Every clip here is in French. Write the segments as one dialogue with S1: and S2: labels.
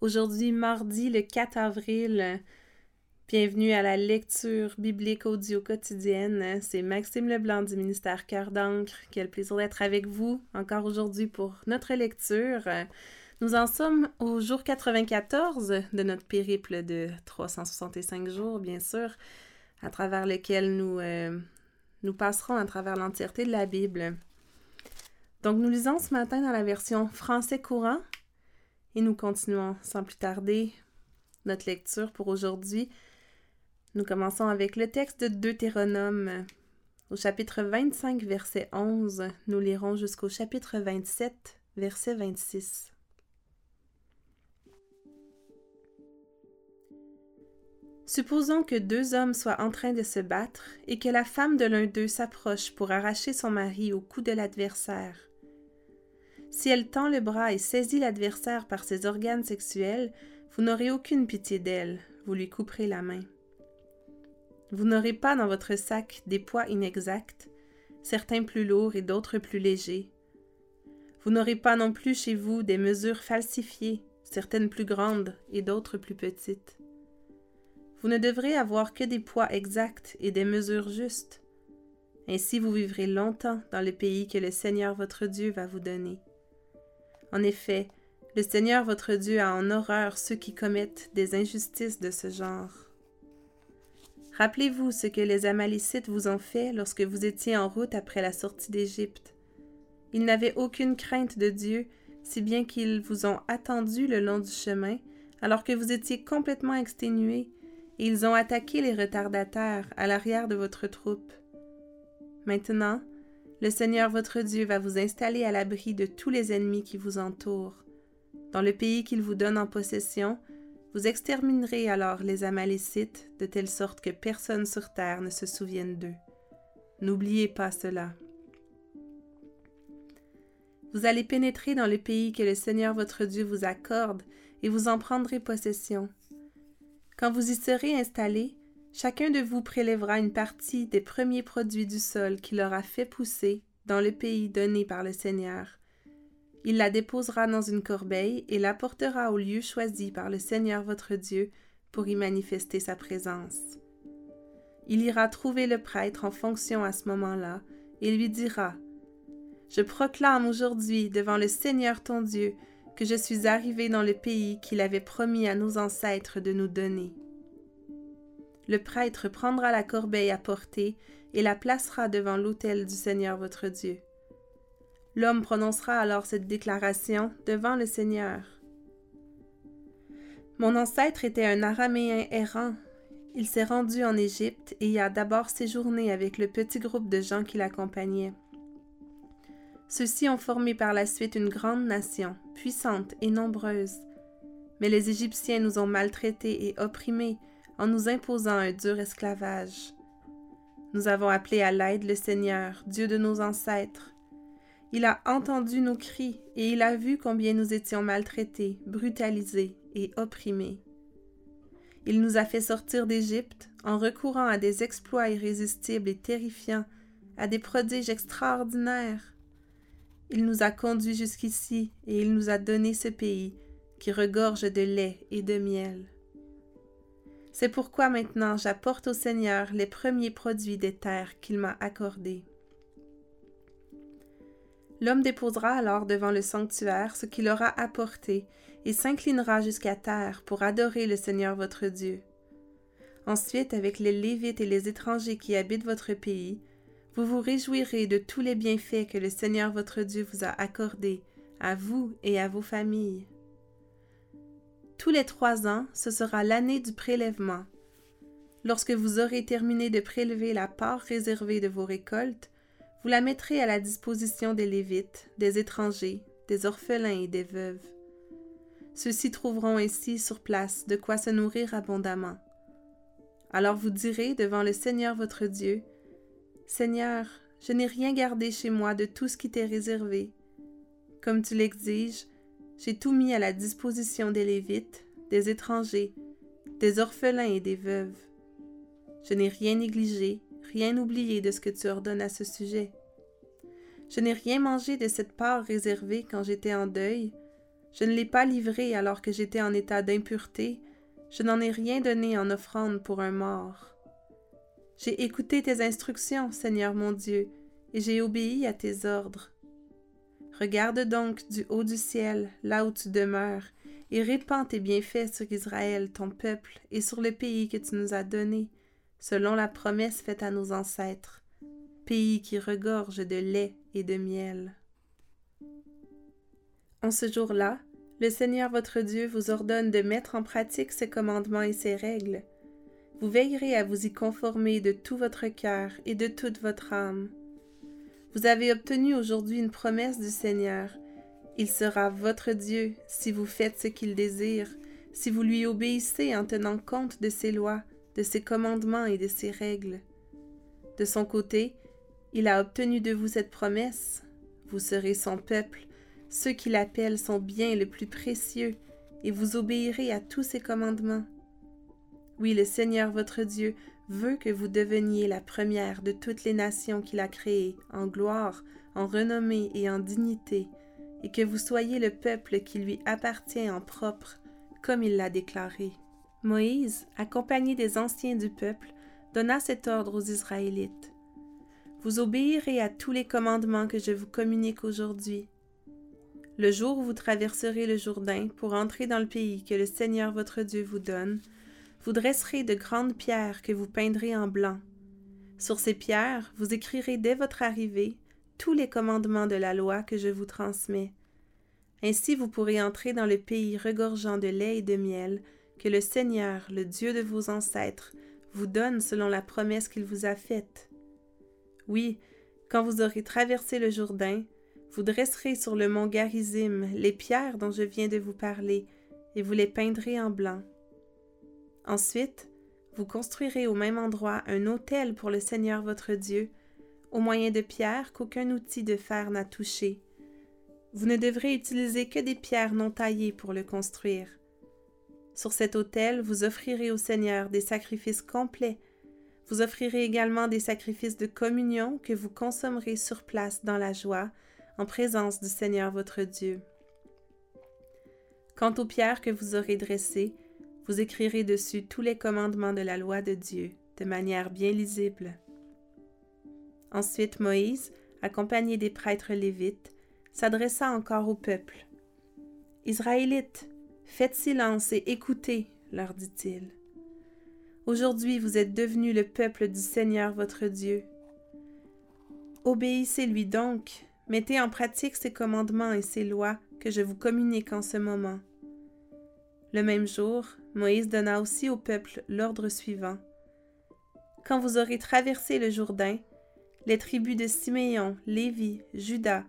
S1: Aujourd'hui, mardi le 4 avril. Bienvenue à la lecture biblique audio quotidienne. C'est Maxime Leblanc du ministère Cœur d'encre. Quel plaisir d'être avec vous encore aujourd'hui pour notre lecture. Nous en sommes au jour 94 de notre périple de 365 jours, bien sûr, à travers lequel nous, euh, nous passerons à travers l'entièreté de la Bible. Donc, nous lisons ce matin dans la version français courant et nous continuons sans plus tarder notre lecture pour aujourd'hui. Nous commençons avec le texte de Deutéronome. Au chapitre 25, verset 11, nous lirons jusqu'au chapitre 27, verset 26. Supposons que deux hommes soient en train de se battre et que la femme de l'un d'eux s'approche pour arracher son mari au cou de l'adversaire. Si elle tend le bras et saisit l'adversaire par ses organes sexuels, vous n'aurez aucune pitié d'elle, vous lui couperez la main. Vous n'aurez pas dans votre sac des poids inexacts, certains plus lourds et d'autres plus légers. Vous n'aurez pas non plus chez vous des mesures falsifiées, certaines plus grandes et d'autres plus petites. Vous ne devrez avoir que des poids exacts et des mesures justes. Ainsi vous vivrez longtemps dans le pays que le Seigneur votre Dieu va vous donner. En effet, le Seigneur votre Dieu a en horreur ceux qui commettent des injustices de ce genre. Rappelez-vous ce que les Amalicites vous ont fait lorsque vous étiez en route après la sortie d'Égypte. Ils n'avaient aucune crainte de Dieu, si bien qu'ils vous ont attendu le long du chemin, alors que vous étiez complètement exténués, et ils ont attaqué les retardataires à l'arrière de votre troupe. Maintenant, le Seigneur votre Dieu va vous installer à l'abri de tous les ennemis qui vous entourent. Dans le pays qu'il vous donne en possession, vous exterminerez alors les Amalécites de telle sorte que personne sur terre ne se souvienne d'eux. N'oubliez pas cela. Vous allez pénétrer dans le pays que le Seigneur votre Dieu vous accorde et vous en prendrez possession. Quand vous y serez installés, Chacun de vous prélèvera une partie des premiers produits du sol qu'il aura fait pousser dans le pays donné par le Seigneur. Il la déposera dans une corbeille et l'apportera au lieu choisi par le Seigneur votre Dieu pour y manifester sa présence. Il ira trouver le prêtre en fonction à ce moment-là et lui dira Je proclame aujourd'hui devant le Seigneur ton Dieu que je suis arrivé dans le pays qu'il avait promis à nos ancêtres de nous donner le prêtre prendra la corbeille à porter et la placera devant l'autel du Seigneur votre Dieu. L'homme prononcera alors cette déclaration devant le Seigneur. Mon ancêtre était un araméen errant. Il s'est rendu en Égypte et y a d'abord séjourné avec le petit groupe de gens qui l'accompagnaient. Ceux-ci ont formé par la suite une grande nation, puissante et nombreuse. Mais les Égyptiens nous ont maltraités et opprimés en nous imposant un dur esclavage. Nous avons appelé à l'aide le Seigneur, Dieu de nos ancêtres. Il a entendu nos cris et il a vu combien nous étions maltraités, brutalisés et opprimés. Il nous a fait sortir d'Égypte en recourant à des exploits irrésistibles et terrifiants, à des prodiges extraordinaires. Il nous a conduits jusqu'ici et il nous a donné ce pays qui regorge de lait et de miel. C'est pourquoi maintenant j'apporte au Seigneur les premiers produits des terres qu'il m'a accordées. L'homme déposera alors devant le sanctuaire ce qu'il aura apporté et s'inclinera jusqu'à terre pour adorer le Seigneur votre Dieu. Ensuite, avec les Lévites et les étrangers qui habitent votre pays, vous vous réjouirez de tous les bienfaits que le Seigneur votre Dieu vous a accordés, à vous et à vos familles. Tous les trois ans, ce sera l'année du prélèvement. Lorsque vous aurez terminé de prélever la part réservée de vos récoltes, vous la mettrez à la disposition des Lévites, des étrangers, des orphelins et des veuves. Ceux-ci trouveront ainsi sur place de quoi se nourrir abondamment. Alors vous direz devant le Seigneur votre Dieu, Seigneur, je n'ai rien gardé chez moi de tout ce qui t'est réservé. Comme tu l'exiges, j'ai tout mis à la disposition des Lévites, des étrangers, des orphelins et des veuves. Je n'ai rien négligé, rien oublié de ce que tu ordonnes à ce sujet. Je n'ai rien mangé de cette part réservée quand j'étais en deuil, Je ne l'ai pas livré alors que j'étais en état d'impureté, je n'en ai rien donné en offrande pour un mort. J'ai écouté tes instructions, Seigneur mon Dieu, et j'ai obéi à tes ordres. Regarde donc du haut du ciel, là où tu demeures, et répands tes bienfaits sur Israël, ton peuple, et sur le pays que tu nous as donné, selon la promesse faite à nos ancêtres, pays qui regorge de lait et de miel. En ce jour-là, le Seigneur votre Dieu vous ordonne de mettre en pratique ses commandements et ses règles. Vous veillerez à vous y conformer de tout votre cœur et de toute votre âme. Vous avez obtenu aujourd'hui une promesse du Seigneur. Il sera votre Dieu si vous faites ce qu'il désire, si vous lui obéissez en tenant compte de ses lois, de ses commandements et de ses règles. De son côté, il a obtenu de vous cette promesse. Vous serez son peuple ceux qui l'appellent sont bien le plus précieux, et vous obéirez à tous ses commandements. Oui, le Seigneur votre Dieu veut que vous deveniez la première de toutes les nations qu'il a créées, en gloire, en renommée et en dignité, et que vous soyez le peuple qui lui appartient en propre, comme il l'a déclaré. Moïse, accompagné des anciens du peuple, donna cet ordre aux Israélites. Vous obéirez à tous les commandements que je vous communique aujourd'hui, le jour où vous traverserez le Jourdain pour entrer dans le pays que le Seigneur votre Dieu vous donne, vous dresserez de grandes pierres que vous peindrez en blanc. Sur ces pierres, vous écrirez dès votre arrivée tous les commandements de la loi que je vous transmets. Ainsi vous pourrez entrer dans le pays regorgeant de lait et de miel que le Seigneur, le Dieu de vos ancêtres, vous donne selon la promesse qu'il vous a faite. Oui, quand vous aurez traversé le Jourdain, vous dresserez sur le mont Garizim les pierres dont je viens de vous parler, et vous les peindrez en blanc. Ensuite, vous construirez au même endroit un autel pour le Seigneur votre Dieu, au moyen de pierres qu'aucun outil de fer n'a touché. Vous ne devrez utiliser que des pierres non taillées pour le construire. Sur cet autel, vous offrirez au Seigneur des sacrifices complets. Vous offrirez également des sacrifices de communion que vous consommerez sur place dans la joie, en présence du Seigneur votre Dieu. Quant aux pierres que vous aurez dressées, vous écrirez dessus tous les commandements de la loi de Dieu, de manière bien lisible. Ensuite Moïse, accompagné des prêtres lévites, s'adressa encore au peuple. Israélites, faites silence et écoutez, leur dit-il. Aujourd'hui vous êtes devenus le peuple du Seigneur votre Dieu. Obéissez-lui donc, Mettez en pratique ces commandements et ces lois que je vous communique en ce moment. Le même jour, Moïse donna aussi au peuple l'ordre suivant. Quand vous aurez traversé le Jourdain, les tribus de Siméon, Lévi, Judas,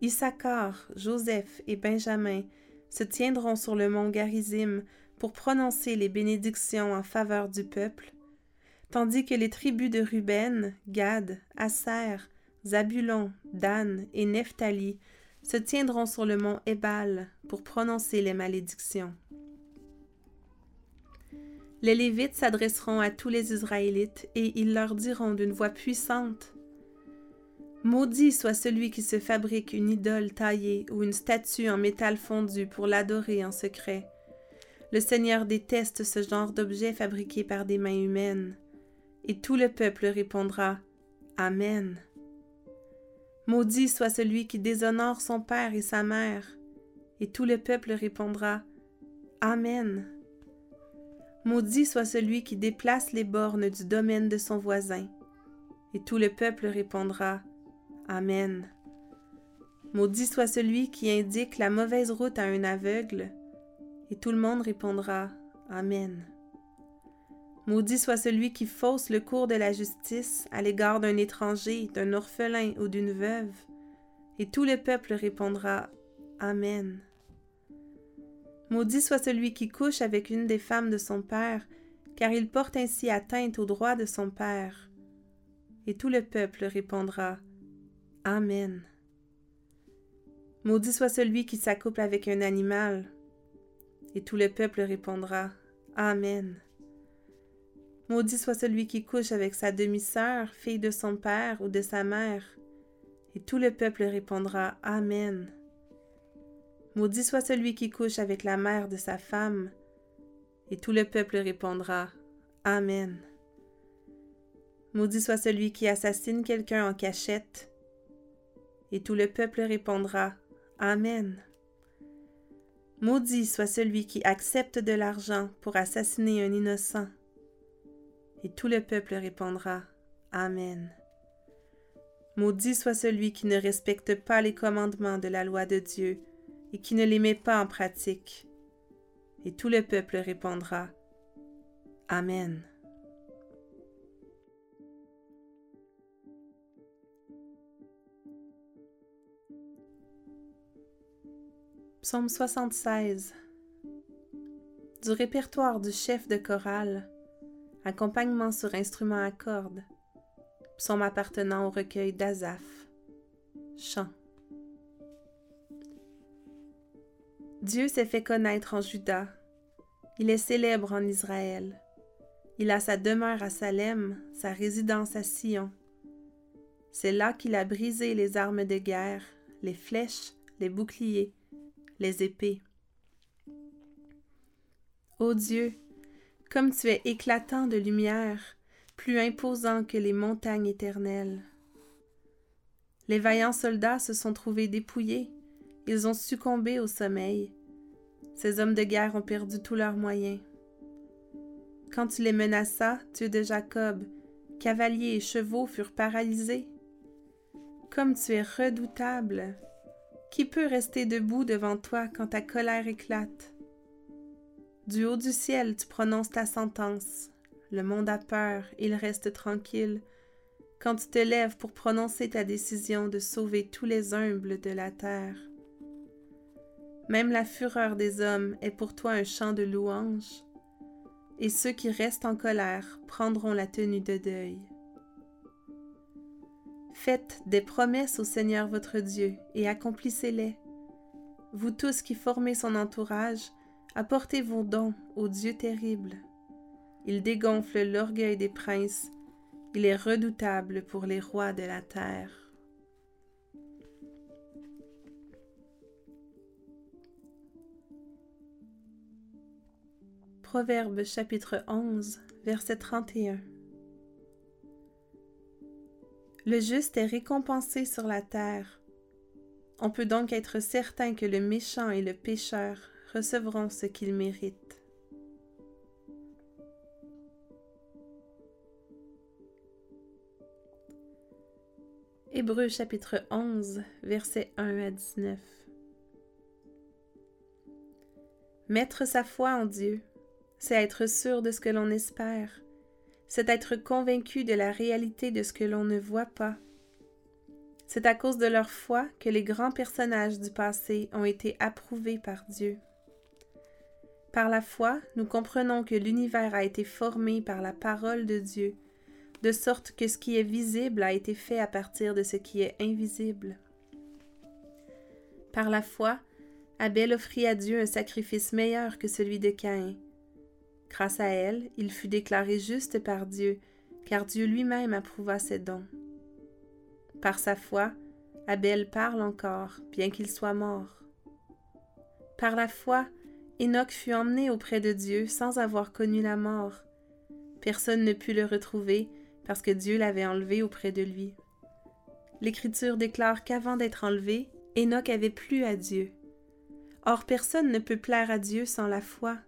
S1: Issachar, Joseph et Benjamin se tiendront sur le mont Garizim pour prononcer les bénédictions en faveur du peuple, tandis que les tribus de Ruben, Gad, Asser, Zabulon, Dan et Nephtali se tiendront sur le mont Ébal pour prononcer les malédictions. Les Lévites s'adresseront à tous les Israélites et ils leur diront d'une voix puissante Maudit soit celui qui se fabrique une idole taillée ou une statue en métal fondu pour l'adorer en secret. Le Seigneur déteste ce genre d'objet fabriqué par des mains humaines. Et tout le peuple répondra Amen. Maudit soit celui qui déshonore son père et sa mère. Et tout le peuple répondra Amen. Maudit soit celui qui déplace les bornes du domaine de son voisin. Et tout le peuple répondra Amen. Maudit soit celui qui indique la mauvaise route à un aveugle. Et tout le monde répondra Amen. Maudit soit celui qui fausse le cours de la justice à l'égard d'un étranger, d'un orphelin ou d'une veuve. Et tout le peuple répondra Amen. Maudit soit celui qui couche avec une des femmes de son père, car il porte ainsi atteinte au droit de son père. Et tout le peuple répondra Amen. Maudit soit celui qui s'accouple avec un animal. Et tout le peuple répondra Amen. Maudit soit celui qui couche avec sa demi-sœur, fille de son père ou de sa mère. Et tout le peuple répondra Amen. Maudit soit celui qui couche avec la mère de sa femme. Et tout le peuple répondra Amen. Maudit soit celui qui assassine quelqu'un en cachette. Et tout le peuple répondra Amen. Maudit soit celui qui accepte de l'argent pour assassiner un innocent. Et tout le peuple répondra Amen. Maudit soit celui qui ne respecte pas les commandements de la loi de Dieu et qui ne les met pas en pratique. Et tout le peuple répondra Amen. Psaume 76 Du répertoire du chef de chorale, accompagnement sur instrument à cordes, psaume appartenant au recueil d'Azaph, chant. Dieu s'est fait connaître en Juda, il est célèbre en Israël. Il a sa demeure à Salem, sa résidence à Sion. C'est là qu'il a brisé les armes de guerre, les flèches, les boucliers, les épées. Ô Dieu, comme tu es éclatant de lumière, plus imposant que les montagnes éternelles. Les vaillants soldats se sont trouvés dépouillés, ils ont succombé au sommeil. Ces hommes de guerre ont perdu tous leurs moyens. Quand tu les menaças, Dieu de Jacob, cavaliers et chevaux furent paralysés. Comme tu es redoutable, qui peut rester debout devant toi quand ta colère éclate? Du haut du ciel, tu prononces ta sentence. Le monde a peur, il reste tranquille. Quand tu te lèves pour prononcer ta décision de sauver tous les humbles de la terre. Même la fureur des hommes est pour toi un chant de louange, et ceux qui restent en colère prendront la tenue de deuil. Faites des promesses au Seigneur votre Dieu et accomplissez-les. Vous tous qui formez son entourage, apportez vos dons au Dieu terrible. Il dégonfle l'orgueil des princes, il est redoutable pour les rois de la terre. Proverbe chapitre 11, verset 31 le juste est récompensé sur la terre. On peut donc être certain que le méchant et le pécheur recevront ce qu'ils méritent. Hébreux chapitre 11, versets 1 à 19. Mettre sa foi en Dieu, c'est être sûr de ce que l'on espère c'est être convaincu de la réalité de ce que l'on ne voit pas. C'est à cause de leur foi que les grands personnages du passé ont été approuvés par Dieu. Par la foi, nous comprenons que l'univers a été formé par la parole de Dieu, de sorte que ce qui est visible a été fait à partir de ce qui est invisible. Par la foi, Abel offrit à Dieu un sacrifice meilleur que celui de Caïn, Grâce à elle, il fut déclaré juste par Dieu, car Dieu lui-même approuva ses dons. Par sa foi, Abel parle encore, bien qu'il soit mort. Par la foi, Enoch fut emmené auprès de Dieu sans avoir connu la mort. Personne ne put le retrouver parce que Dieu l'avait enlevé auprès de lui. L'Écriture déclare qu'avant d'être enlevé, Enoch avait plu à Dieu. Or personne ne peut plaire à Dieu sans la foi.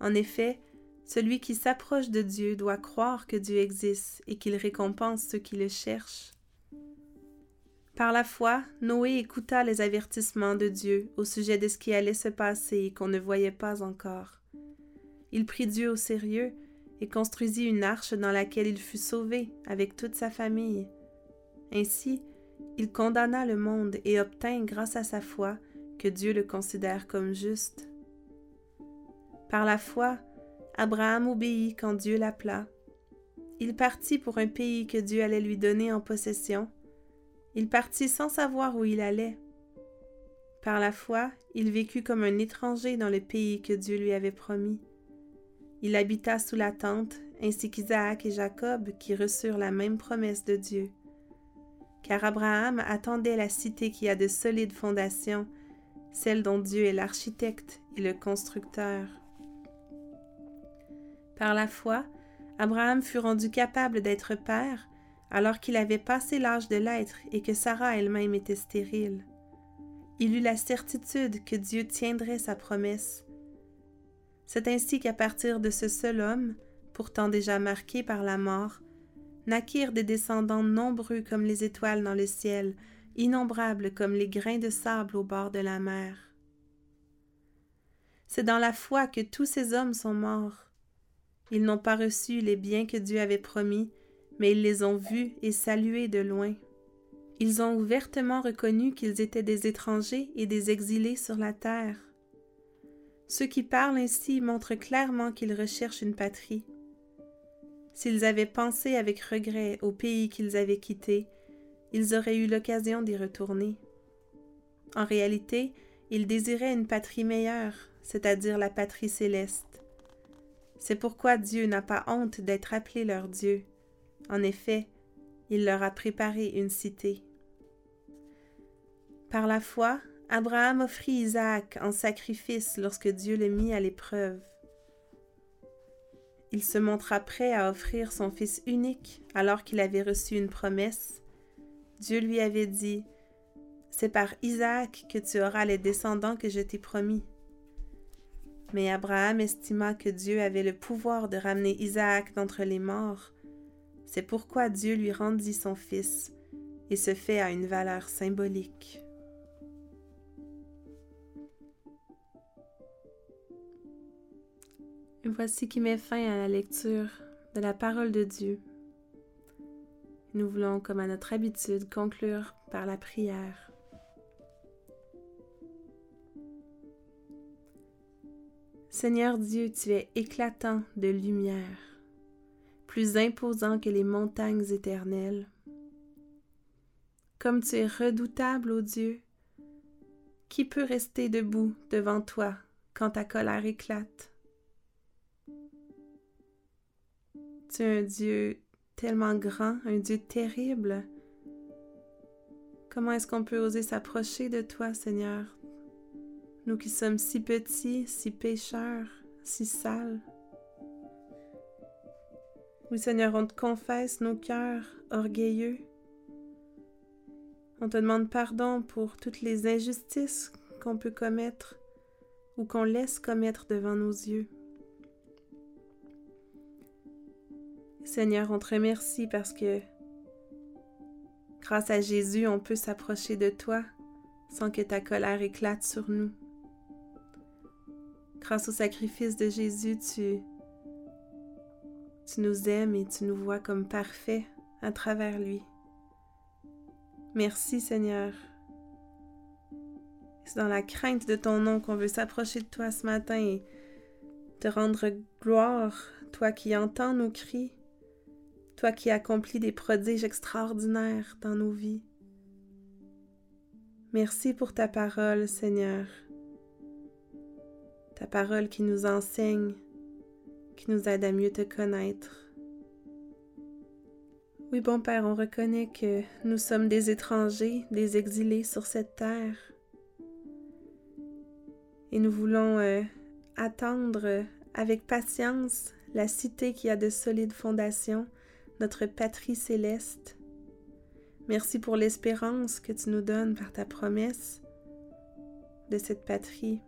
S1: En effet, celui qui s'approche de Dieu doit croire que Dieu existe et qu'il récompense ceux qui le cherchent. Par la foi, Noé écouta les avertissements de Dieu au sujet de ce qui allait se passer et qu'on ne voyait pas encore. Il prit Dieu au sérieux et construisit une arche dans laquelle il fut sauvé avec toute sa famille. Ainsi, il condamna le monde et obtint grâce à sa foi que Dieu le considère comme juste. Par la foi, Abraham obéit quand Dieu l'appela. Il partit pour un pays que Dieu allait lui donner en possession. Il partit sans savoir où il allait. Par la foi, il vécut comme un étranger dans le pays que Dieu lui avait promis. Il habita sous la tente, ainsi qu'Isaac et Jacob qui reçurent la même promesse de Dieu. Car Abraham attendait la cité qui a de solides fondations, celle dont Dieu est l'architecte et le constructeur. Par la foi, Abraham fut rendu capable d'être père alors qu'il avait passé l'âge de l'être et que Sarah elle-même était stérile. Il eut la certitude que Dieu tiendrait sa promesse. C'est ainsi qu'à partir de ce seul homme, pourtant déjà marqué par la mort, naquirent des descendants nombreux comme les étoiles dans le ciel, innombrables comme les grains de sable au bord de la mer. C'est dans la foi que tous ces hommes sont morts. Ils n'ont pas reçu les biens que Dieu avait promis, mais ils les ont vus et salués de loin. Ils ont ouvertement reconnu qu'ils étaient des étrangers et des exilés sur la terre. Ceux qui parlent ainsi montrent clairement qu'ils recherchent une patrie. S'ils avaient pensé avec regret au pays qu'ils avaient quitté, ils auraient eu l'occasion d'y retourner. En réalité, ils désiraient une patrie meilleure, c'est-à-dire la patrie céleste. C'est pourquoi Dieu n'a pas honte d'être appelé leur Dieu. En effet, il leur a préparé une cité. Par la foi, Abraham offrit Isaac en sacrifice lorsque Dieu le mit à l'épreuve. Il se montra prêt à offrir son fils unique alors qu'il avait reçu une promesse. Dieu lui avait dit, C'est par Isaac que tu auras les descendants que je t'ai promis. Mais Abraham estima que Dieu avait le pouvoir de ramener Isaac d'entre les morts, c'est pourquoi Dieu lui rendit son Fils, et ce fait a une valeur symbolique. Voici qui met fin à la lecture de la parole de Dieu. Nous voulons, comme à notre habitude, conclure par la prière. Seigneur Dieu, tu es éclatant de lumière plus imposant que les montagnes éternelles. Comme tu es redoutable, ô Dieu, qui peut rester debout devant toi quand ta colère éclate? Tu es un Dieu tellement grand, un Dieu terrible. Comment est-ce qu'on peut oser s'approcher de toi, Seigneur? Nous qui sommes si petits, si pécheurs, si sales. Oui, Seigneur, on te confesse nos cœurs orgueilleux. On te demande pardon pour toutes les injustices qu'on peut commettre ou qu'on laisse commettre devant nos yeux. Seigneur, on te remercie parce que grâce à Jésus, on peut s'approcher de toi sans que ta colère éclate sur nous. Grâce au sacrifice de Jésus, tu nous aimes et tu nous vois comme parfaits à travers lui. Merci Seigneur. C'est dans la crainte de ton nom qu'on veut s'approcher de toi ce matin et te rendre gloire, toi qui entends nos cris, toi qui accomplis des prodiges extraordinaires dans nos vies. Merci pour ta parole, Seigneur. Ta parole qui nous enseigne, qui nous aide à mieux te connaître. Oui, bon Père, on reconnaît que nous sommes des étrangers, des exilés sur cette terre. Et nous voulons euh, attendre avec patience la cité qui a de solides fondations, notre patrie céleste. Merci pour l'espérance que tu nous donnes par ta promesse de cette patrie.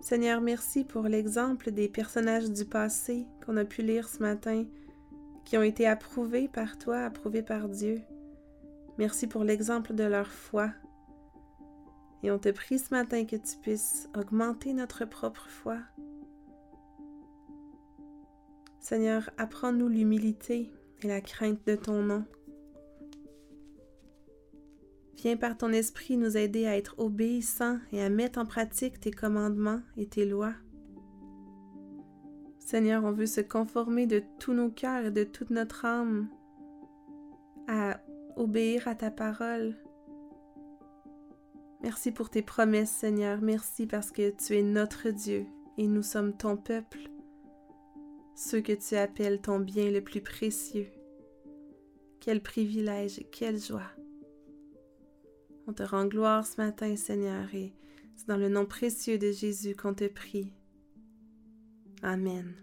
S1: Seigneur, merci pour l'exemple des personnages du passé qu'on a pu lire ce matin, qui ont été approuvés par toi, approuvés par Dieu. Merci pour l'exemple de leur foi. Et on te prie ce matin que tu puisses augmenter notre propre foi. Seigneur, apprends-nous l'humilité et la crainte de ton nom. Viens par ton esprit nous aider à être obéissants et à mettre en pratique tes commandements et tes lois. Seigneur, on veut se conformer de tous nos cœurs et de toute notre âme à obéir à ta parole. Merci pour tes promesses, Seigneur. Merci parce que tu es notre Dieu et nous sommes ton peuple, ceux que tu appelles ton bien le plus précieux. Quel privilège quelle joie. On te rend gloire ce matin, Seigneur, et c'est dans le nom précieux de Jésus qu'on te prie. Amen.